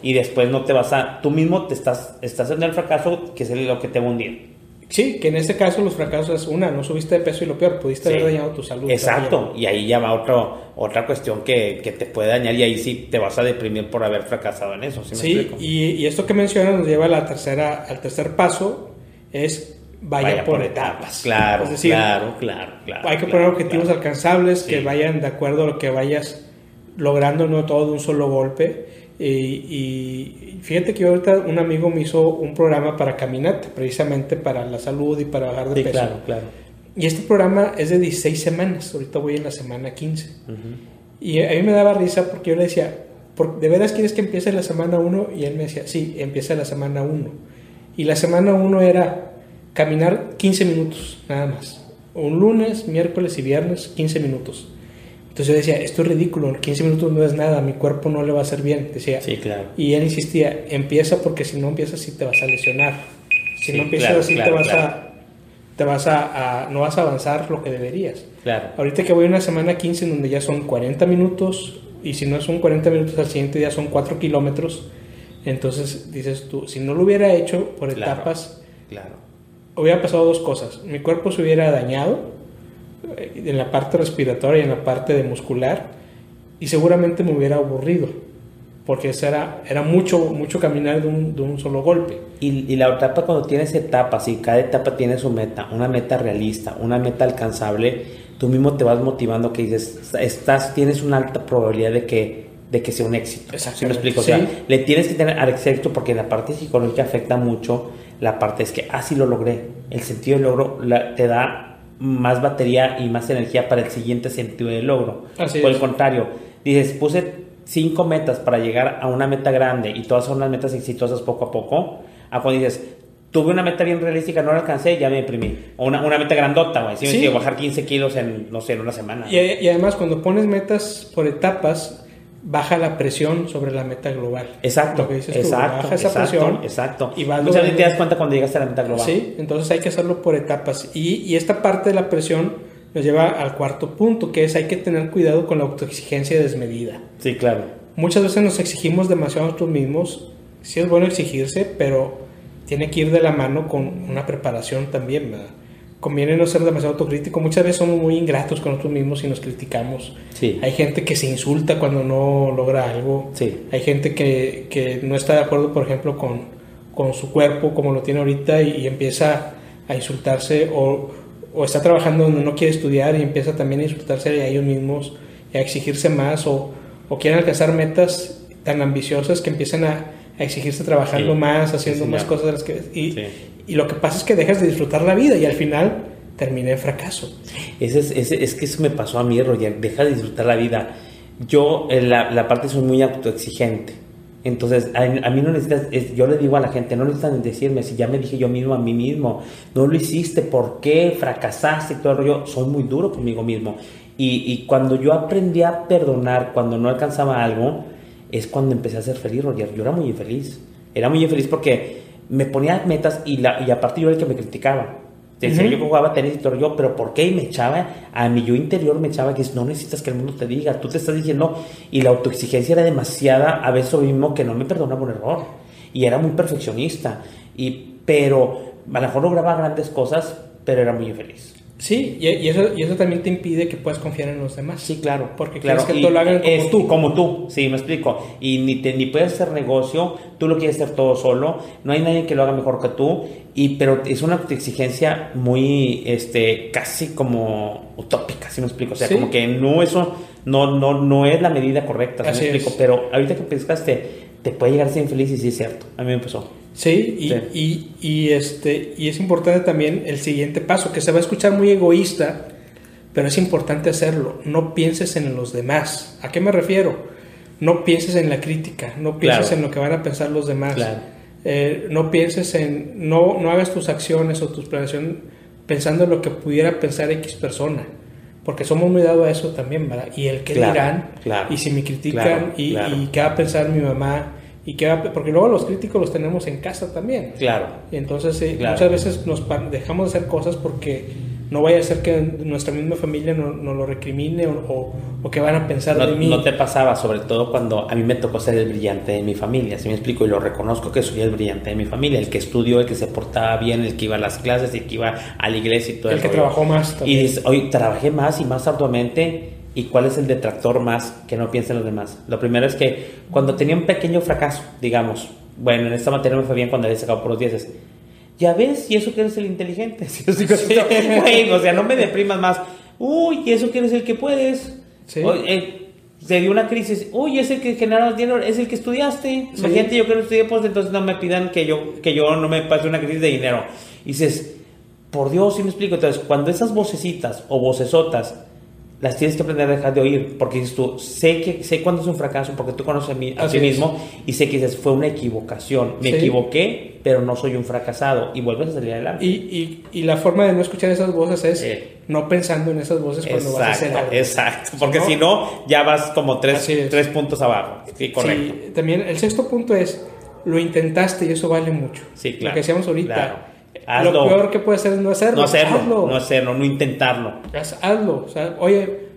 Y después no te vas a, tú mismo te estás, estás en el fracaso, que es lo que te va a hundir. Sí, que en este caso los fracasos es una, no subiste de peso y lo peor, pudiste haber dañado tu salud. Exacto, y ahí ya va otro, otra cuestión que, que, te puede dañar y ahí sí te vas a deprimir por haber fracasado en eso. Sí, y, y, esto que mencionas nos lleva a la tercera, al tercer paso, es vaya, por, etapas. Claro, claro, claro, claro. Hay que poner objetivos alcanzables que vayan de acuerdo a lo que vayas logrando, no todo de un solo golpe y, fíjate que ahorita un amigo me hizo un programa para caminata, precisamente para la salud y para bajar de sí, peso. Claro, claro. Y este programa es de 16 semanas, ahorita voy en la semana 15. Y a mí me daba risa porque yo le decía, ¿de veras quieres que empiece la semana 1? Y él me decía, sí, empieza la semana 1. Y la semana 1 era caminar 15 minutos, nada más. Un lunes, miércoles y viernes, 15 minutos. Entonces yo decía, esto es ridículo, 15 minutos no es nada, mi cuerpo no le va a hacer bien, decía. Sí, claro. Y él insistía, empieza porque si no empiezas sí te vas a lesionar. Si no empiezas así te vas a te vas a, no vas a avanzar lo que deberías. Claro. Ahorita que voy a una semana 15 en donde ya son 40 minutos y si no son 40 minutos al siguiente día son 4 kilómetros, entonces dices tú, si no lo hubiera hecho por etapas, claro. hubiera pasado dos cosas. Mi cuerpo se hubiera dañado en la parte respiratoria y en la parte de muscular y seguramente me hubiera aburrido porque eso era, era mucho, mucho caminar de un, de un solo golpe. Y, y, la etapa cuando tienes etapas y cada etapa tiene su meta, una meta realista, una meta alcanzable, tú mismo te vas motivando que dices, estás, tienes una alta probabilidad de que, de que sea un éxito. ¿Sí me explico? O sea, le tienes que tener éxito porque la parte psicológica afecta mucho la parte es que, así ah, lo logré. El sentido de logro te da más batería y más energía para el siguiente sentido de logro. Por el contrario, dices, puse cinco metas para llegar a una meta grande y todas son las metas exitosas poco a poco. A cuando dices, tuve una meta bien realística, no la alcancé, ya me deprimí. O una, una meta grandota, güey. Si bajar 15 kilos en, no sé, en una semana. Y, y, además, cuando pones metas por etapas, baja la presión sobre la meta global. Exacto, exacto, baja esa presión exacto. Y Muchas veces te das cuenta cuando llegas a la meta global. Sí, entonces hay que hacerlo por etapas. Y, y, esta parte de la presión nos lleva al cuarto punto, que es hay que tener cuidado con la autoexigencia desmedida. Sí, claro. Muchas veces nos exigimos demasiado a nosotros mismos. Sí es bueno exigirse, pero tiene que ir de la mano con una preparación también, ¿verdad? Conviene no ser demasiado autocrítico. Muchas veces somos muy ingratos con nosotros mismos y nos criticamos. Sí. Hay gente que se insulta cuando no logra algo. Sí. Hay gente que, que no está de acuerdo, por ejemplo, con, con su cuerpo como lo tiene ahorita y, empieza a insultarse o, o, está trabajando donde no quiere estudiar y empieza también a insultarse a ellos mismos y a exigirse más o, o quieren alcanzar metas tan ambiciosas que empiezan a, a exigirse trabajando más, haciendo más cosas de las que... Y, y lo que pasa es que dejas de disfrutar la vida y al final terminé en fracaso. Ese es, es que eso me pasó a mí, Roger, deja de disfrutar la vida. Yo, en la, la parte soy muy autoexigente. Entonces, a, mí no necesitas, yo le digo a la gente, no necesitan decirme, si ya me dije yo mismo a mí mismo, no lo hiciste, ¿por qué? Fracasaste todo el rollo. Soy muy duro conmigo mismo. Y, y, cuando yo aprendí a perdonar, cuando no alcanzaba algo, es cuando empecé a ser feliz, Roger. Yo era muy infeliz. Era muy infeliz porque me ponía metas y, la, y aparte yo era el que me criticaba. Decía, yo jugaba tenis y todo yo, pero ¿por qué? Y me echaba, a mi yo interior me echaba que no necesitas que el mundo te diga, tú te estás diciendo, y la autoexigencia era demasiada, a veces mismo que no me perdonaba un error, y era muy perfeccionista, y, pero a lo mejor lograba grandes cosas, pero era muy infeliz. Sí, y, eso, y eso también te impide que puedas confiar en los demás. Sí, claro. Porque claro, que todo lo hagan como tú. Como tú, sí, me explico. Y ni, te, ni puedes hacer negocio, tú lo quieres hacer todo solo, no hay nadie que lo haga mejor que tú, y, pero es una exigencia muy, este, casi como utópica, ¿sí me explico? O sea, como que no, eso no, no, no es la medida correcta, ¿sí me explico? Pero ahorita que pensaste, te puede llegar a ser infeliz y sí es cierto, a mí me pasó. Sí, y, Y, y, este, y es importante también el siguiente paso, que se va a escuchar muy egoísta, pero es importante hacerlo. No pienses en los demás. ¿A qué me refiero? No pienses en la crítica, no pienses en lo que van a pensar los demás. eh, no pienses en, no, no hagas tus acciones o tus planeaciones pensando en lo que pudiera pensar X persona. Porque somos muy dados a eso también, ¿verdad? Y el que dirán, y si me critican, y, y, qué va a pensar mi mamá, y qué va porque luego los críticos los tenemos en casa también. Claro. Y entonces eh, muchas veces nos dejamos de hacer cosas porque no vaya a ser que nuestra misma familia nos no lo recrimine o, o, que van a pensar no, de mí. No te pasaba, sobre todo cuando a mí me tocó ser el brillante de mi familia, si me explico, y lo reconozco que soy el brillante de mi familia, el que estudió, el que se portaba bien, el que iba a las clases, el que iba a la iglesia y todo El que trabajó más también. Y hoy trabajé más y más arduamente. ¿Y cuál es el detractor más que no piensen los demás? Lo primero es que cuando tenía un pequeño fracaso, digamos, bueno, en esta materia me fue bien cuando había sacado por los 10 ya ves, y eso que eres el inteligente. o sea, no me deprimas más. Uy, y eso que eres el que puedes. Eh, se dio una crisis. Uy, es el que generaron dinero, es el que estudiaste. Sí. Imagínate, yo que no estudié, pues entonces no me pidan que yo, que yo no me pase una crisis de dinero. Y dices, por Dios, si me explico. Entonces, cuando esas vocecitas o vocesotas las tienes que aprender a dejar de oír, porque dices tú, sé, que, sé cuándo es un fracaso, porque tú conoces a, mí, a ti mismo, y sé que dices, fue una equivocación, me equivoqué, pero no soy un fracasado, y vuelves a salir adelante. Y, y, y la forma de no escuchar esas voces es no pensando en esas voces cuando vas a hacer algo. Exacto, porque si no, ya vas como tres, tres puntos abajo. Sí, correcto. también el sexto punto es, lo intentaste y eso vale mucho. Sí, claro. Lo que decíamos ahorita. Lo peor que puede hacer es no hacerlo. No hacerlo, no hacerlo, no intentarlo. Hazlo. O sea, oye,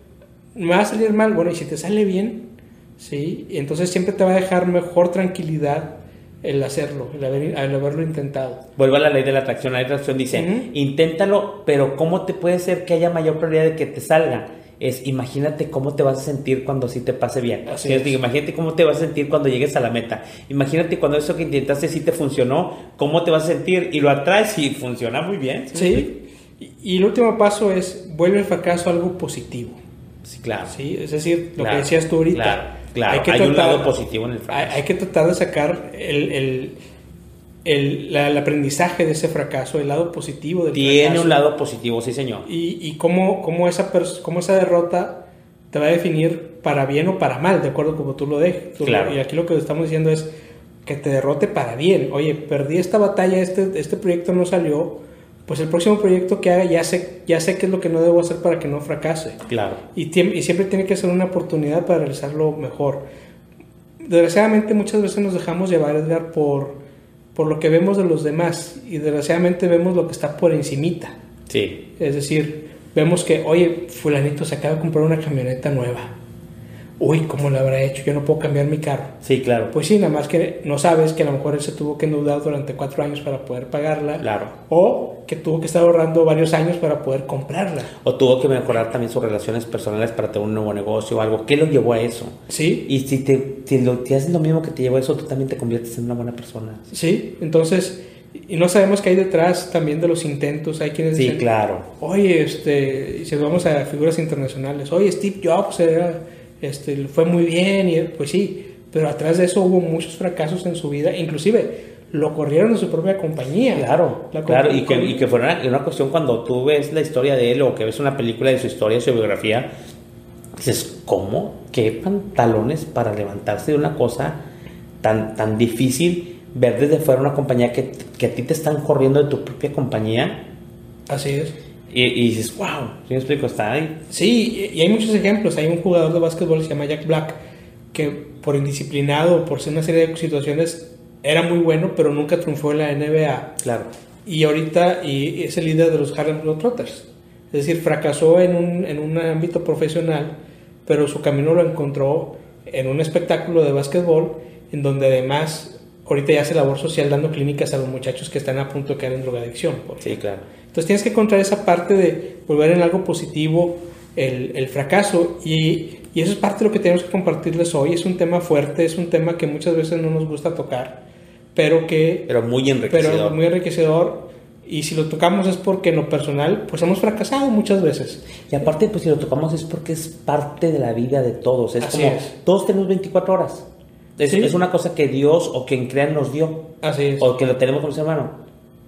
me va a salir mal. Bueno, y si te sale bien, ¿sí? Y entonces siempre te va a dejar mejor tranquilidad el hacerlo, el, haberlo intentado. Vuelvo a la ley de la atracción. La ley de la atracción dice, inténtalo, pero ¿cómo te puede ser que haya mayor probabilidad de que te salga? Es imagínate cómo te vas a sentir cuando sí te pase bien. Así es. Digo, imagínate cómo te vas a sentir cuando llegues a la meta. Imagínate cuando eso que intentaste sí te funcionó, cómo te vas a sentir y lo atraes y funciona muy bien. Sí. Y, el último paso es vuelve el fracaso algo positivo. Sí, claro. Sí, es decir, lo que decías tú ahorita. Claro, claro. Hay, que hay un lado positivo en el fracaso. Hay, que tratar de sacar el el, el, aprendizaje de ese fracaso, el lado positivo del Tiene un lado positivo, sí, señor. Y, y cómo, cómo, esa cómo esa derrota te va a definir para bien o para mal, de acuerdo como tú lo dejes. Claro. Y aquí lo que estamos diciendo es que te derrote para bien. Oye, perdí esta batalla, este, este proyecto no salió, pues el próximo proyecto que haga ya sé, ya sé qué es lo que no debo hacer para que no fracase. Claro. Y, y siempre tiene que ser una oportunidad para realizarlo mejor. Desgraciadamente muchas veces nos dejamos llevar, Edgar, por por lo que vemos de los demás y desgraciadamente vemos lo que está por encimita. Sí. Es decir, vemos que, oye, fulanito se acaba de comprar una camioneta nueva uy, ¿cómo lo habrá hecho? Yo no puedo cambiar mi carro. Sí, claro. Pues sí, nada más que no sabes que a lo mejor él se tuvo que endeudar durante cuatro años para poder pagarla. Claro. O que tuvo que estar ahorrando varios años para poder comprarla. O tuvo que mejorar también sus relaciones personales para tener un nuevo negocio o algo. ¿Qué lo llevó a eso? Sí. Y si te, si lo, te haces lo mismo que te llevó a eso, tú también te conviertes en una buena persona. Sí, entonces y no sabemos qué hay detrás también de los intentos. Hay quienes sí, claro. oye, este, si vamos a figuras internacionales, oye, Steve Jobs era este, fue muy bien, y pues sí, pero atrás de eso hubo muchos fracasos en su vida, inclusive lo corrieron de su propia compañía. Claro, claro, y que, y que fue una, una, cuestión cuando tú ves la historia de él o que ves una película de su historia, su biografía, dices, ¿cómo? ¿Qué pantalones para levantarse de una cosa tan, tan difícil? Ver desde fuera una compañía que, que a ti te están corriendo de tu propia compañía. Así es. Y, dices, wow, ¿sí me explico? Está ahí. Sí, y hay muchos ejemplos. Hay un jugador de básquetbol que se llama Jack Black, que por indisciplinado, por ser una serie de situaciones, era muy bueno, pero nunca triunfó en la NBA. Claro. Y ahorita y es el líder de los Harlem Globetrotters. Es decir, fracasó en un, en un ámbito profesional, pero su camino lo encontró en un espectáculo de básquetbol, en donde además ahorita ya hace labor social dando clínicas a los muchachos que están a punto de caer en drogadicción. Sí, claro. Entonces tienes que encontrar esa parte de volver en algo positivo el, el fracaso y, y, eso es parte de lo que tenemos que compartirles hoy. Es un tema fuerte, es un tema que muchas veces no nos gusta tocar, pero que... Pero muy enriquecedor. Pero muy enriquecedor. Y si lo tocamos es porque en lo personal, pues hemos fracasado muchas veces. Y aparte, pues si lo tocamos es porque es parte de la vida de todos. Es como, todos tenemos 24 horas. Es, es, una cosa que Dios o quien crea nos dio. Así es. O que lo tenemos con ser hermano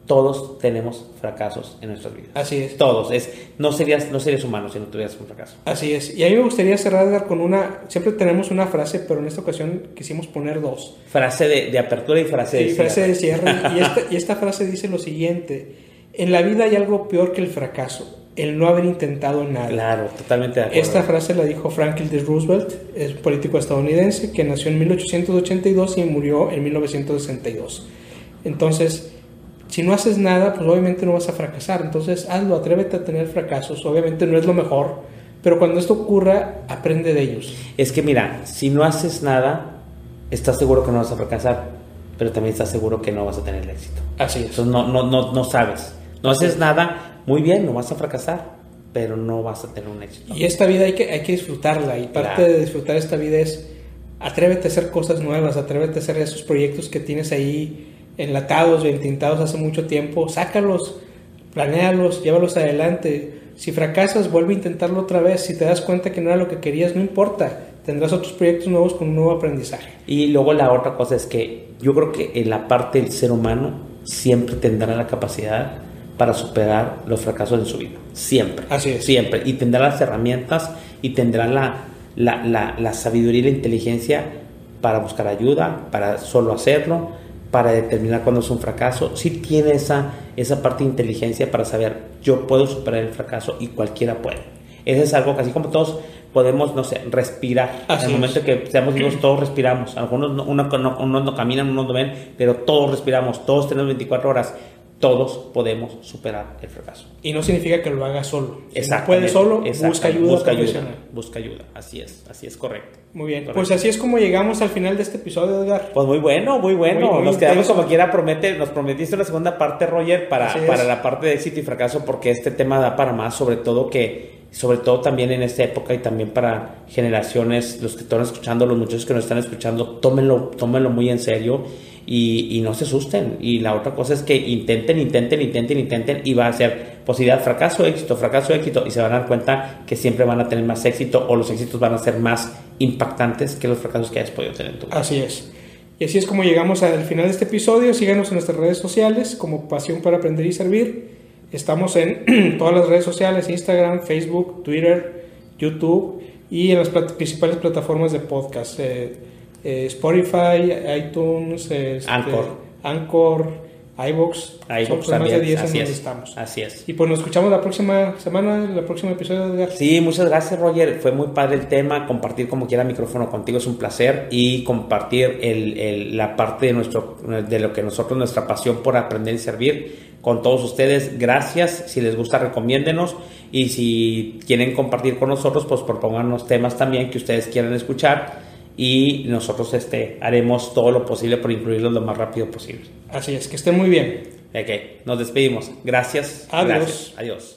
todos tenemos fracasos en nuestras vidas. Así es. Todos. Es, no, serías, no serías humano si no tuvieras un fracaso. Así es. Y a mí me gustaría cerrar con una... Siempre tenemos una frase, pero en esta ocasión quisimos poner dos. Frase de, apertura y frase de cierre. frase de cierre. y, esta, y esta frase dice lo siguiente. En la vida hay algo peor que el fracaso el no haber intentado nada. Claro, totalmente de acuerdo. Esta frase la dijo Franklin D. Roosevelt, es un político estadounidense que nació en 1882 y murió en 1962. Entonces, si no haces nada, pues obviamente no vas a fracasar. Entonces, hazlo, atrévete a tener fracasos. Obviamente no es lo mejor, pero cuando esto ocurra, aprende de ellos. Es que mira, si no haces nada, estás seguro que no vas a fracasar, pero también estás seguro que no vas a tener el éxito. Así es. Entonces, no, no, no, no sabes. No haces nada, muy bien, no vas a fracasar, pero no vas a tener un éxito. Y esta vida hay que, hay que disfrutarla, y parte de disfrutar esta vida es atrévete a hacer cosas nuevas, atrévete a hacer esos proyectos que tienes ahí enlatados o entintados hace mucho tiempo, sácalos, planéalos, llévalos adelante. Si fracasas, vuelve a intentarlo otra vez. Si te das cuenta que no era lo que querías, no importa. Tendrás otros proyectos nuevos con un nuevo aprendizaje. Y luego la otra cosa es que yo creo que en la parte del ser humano siempre tendrá la capacidad para superar los fracasos en su vida. Siempre. Así es. Siempre. Y tendrá las herramientas y tendrá la, la, la, la sabiduría y la inteligencia para buscar ayuda, para solo hacerlo para determinar cuándo es un fracaso, si tiene esa, esa parte de inteligencia para saber, yo puedo superar el fracaso y cualquiera puede. Eso es algo que así como todos podemos, no sé, respirar. en el momento que seamos vivos, todos respiramos. Algunos no, unos no caminan, unos no ven, pero todos respiramos, todos tenemos 24 horas todos podemos superar el fracaso. Y no significa que lo haga solo. Si no puede solo, busca ayuda busca Ayuda, busca ayuda, así es, así es correcto. Muy bien, pues así es como llegamos al final de este episodio, Edgar. Pues muy bueno, muy bueno. nos quedamos como quiera, promete, nos prometiste una segunda parte, Roger, para, para la parte de éxito y fracaso, porque este tema da para más, sobre todo que sobre todo también en esta época y también para generaciones, los que están escuchando, los muchachos que nos están escuchando, tómenlo, tómenlo muy en serio y, no se asusten. Y la otra cosa es que intenten, intenten, intenten, intenten y va a ser posibilidad fracaso, éxito, fracaso, éxito y se van a dar cuenta que siempre van a tener más éxito o los éxitos van a ser más impactantes que los fracasos que hayas podido tener tú. Así es. Y así es como llegamos al final de este episodio. Síganos en nuestras redes sociales como Pasión para Aprender y Servir. Estamos en todas las redes sociales, Instagram, Facebook, Twitter, YouTube y en las principales plataformas de podcast. Eh, eh, Spotify, iTunes, este, Anchor, Anchor iVoox, iVoox más de 10 así es, estamos. Así es. Y pues nos escuchamos la próxima semana, el próximo episodio de Sí, muchas gracias Roger, fue muy padre el tema, compartir como quiera micrófono contigo es un placer y compartir el, el, la parte de, nuestro, de lo que nosotros, nuestra pasión por aprender y servir con todos ustedes. Gracias, si les gusta recomiéndenos. Y si quieren compartir con nosotros, pues propónganos temas también que ustedes quieran escuchar y nosotros este, haremos todo lo posible por incluirlos lo más rápido posible. Así es, que estén muy bien. Ok, nos despedimos. Gracias. Adiós. Gracias. Adiós.